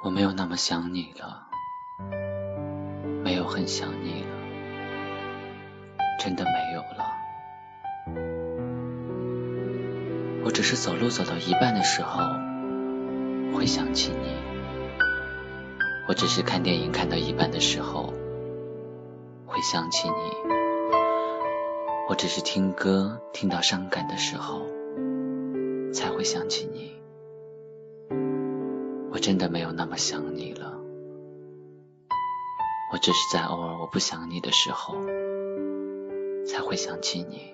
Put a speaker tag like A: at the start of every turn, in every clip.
A: 我没有那么想你了，没有很想你了，真的没有了。我只是走路走到一半的时候会想起你，我只是看电影看到一半的时候会想起你，我只是听歌听到伤感的时候才会想起你。我真的没有那么想你了，我只是在偶尔我不想你的时候才会想起你，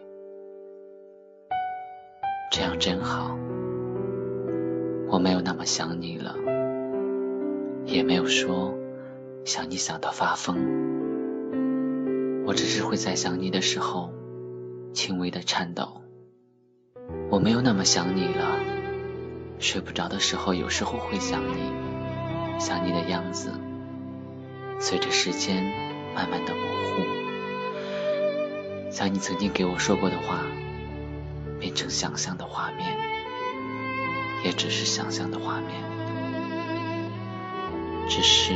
A: 这样真好。我没有那么想你了，也没有说想你想到发疯，我只是会在想你的时候轻微的颤抖。我没有那么想你了。睡不着的时候，有时候会想你，想你的样子，随着时间慢慢的模糊，想你曾经给我说过的话，变成想象的画面，也只是想象的画面，只是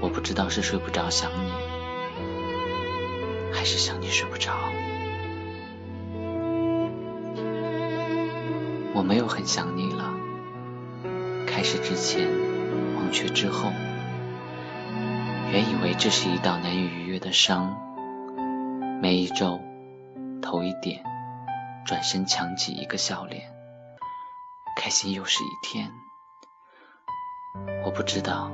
A: 我不知道是睡不着想你，还是想你睡不着。没有很想你了。开始之前，忘却之后，原以为这是一道难以逾越的伤。每一皱，头一点，转身强挤一个笑脸，开心又是一天。我不知道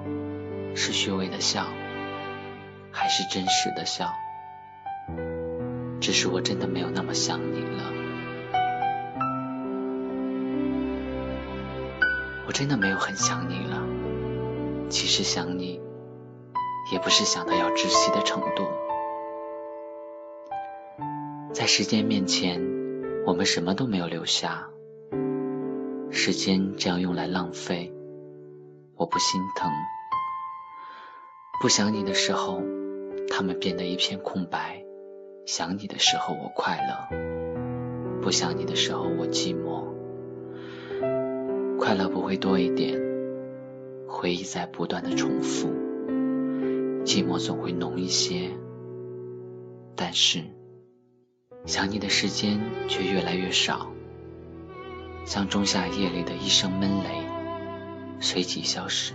A: 是虚伪的笑，还是真实的笑，只是我真的没有那么想你了。真的没有很想你了，其实想你也不是想到要窒息的程度。在时间面前，我们什么都没有留下，时间这样用来浪费，我不心疼。不想你的时候，他们变得一片空白；想你的时候，我快乐；不想你的时候，我寂寞。快乐不会多一点，回忆在不断的重复，寂寞总会浓一些。但是想你的时间却越来越少，像仲夏夜里的一声闷雷，随即消失。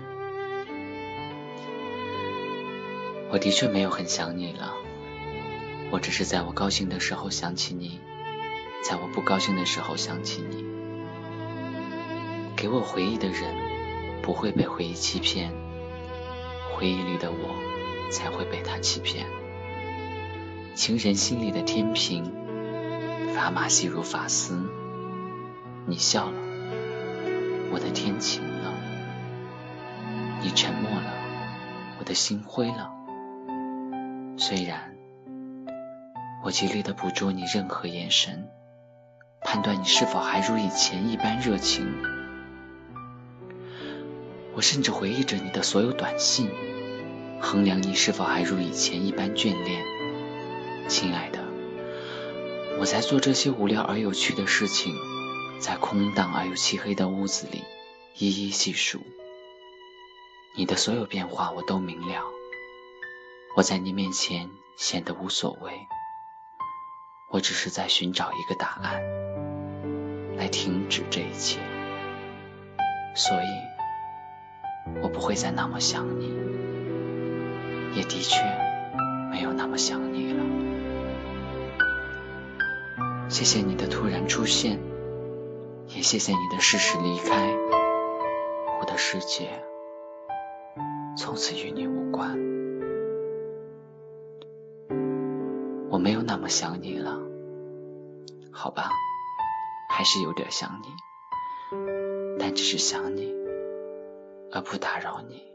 A: 我的确没有很想你了，我只是在我高兴的时候想起你，在我不高兴的时候想起你。给我回忆的人不会被回忆欺骗，回忆里的我才会被他欺骗。情人心里的天平，砝码细如发丝。你笑了，我的天晴了；你沉默了，我的心灰了。虽然我极力的捕捉你任何眼神，判断你是否还如以前一般热情。我甚至回忆着你的所有短信，衡量你是否还如以前一般眷恋。亲爱的，我在做这些无聊而有趣的事情，在空荡而又漆黑的屋子里一一细数。你的所有变化我都明了，我在你面前显得无所谓。我只是在寻找一个答案，来停止这一切。所以。我不会再那么想你，也的确没有那么想你了。谢谢你的突然出现，也谢谢你的适时离开。我的世界从此与你无关。我没有那么想你了，好吧，还是有点想你，但只是想你。而不打扰你。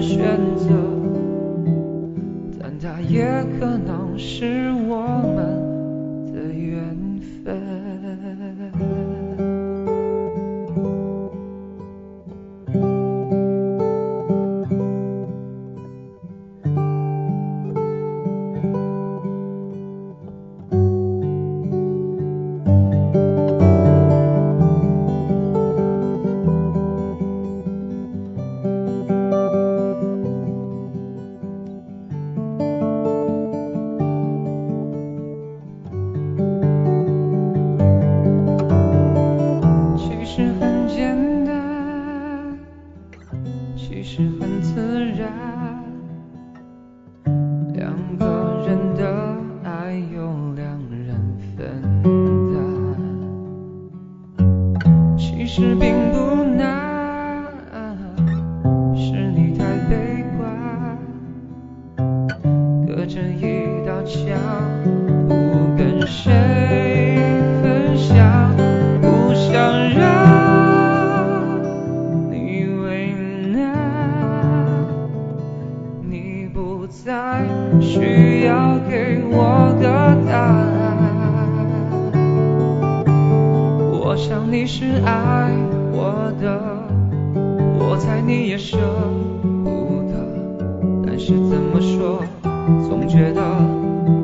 B: 选择，但它也可能是让你为难，你不再需要给我个答案。我想你是爱我的，我猜你也舍不得，但是怎么说，总觉得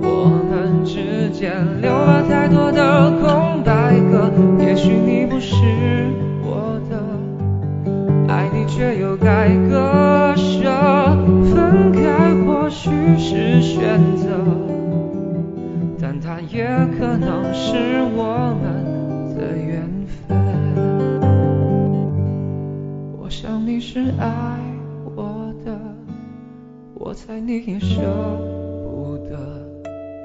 B: 我们之间留了太多的空白格。也许你是我的，爱你却又该割舍，分开或许是选择。但它也可能是我们的缘分。我想你是爱我的，我猜你也舍不得，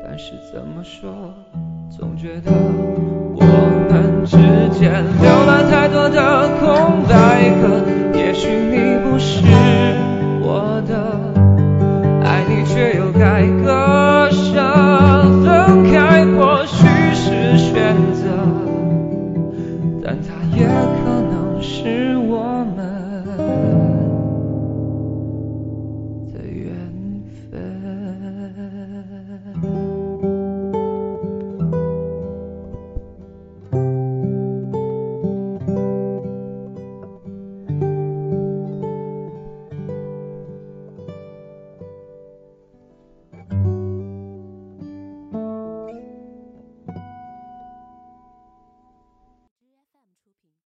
B: 但是怎么说，总觉得我们之间留了太多的空白格。也许你不是我的，爱你却又该割。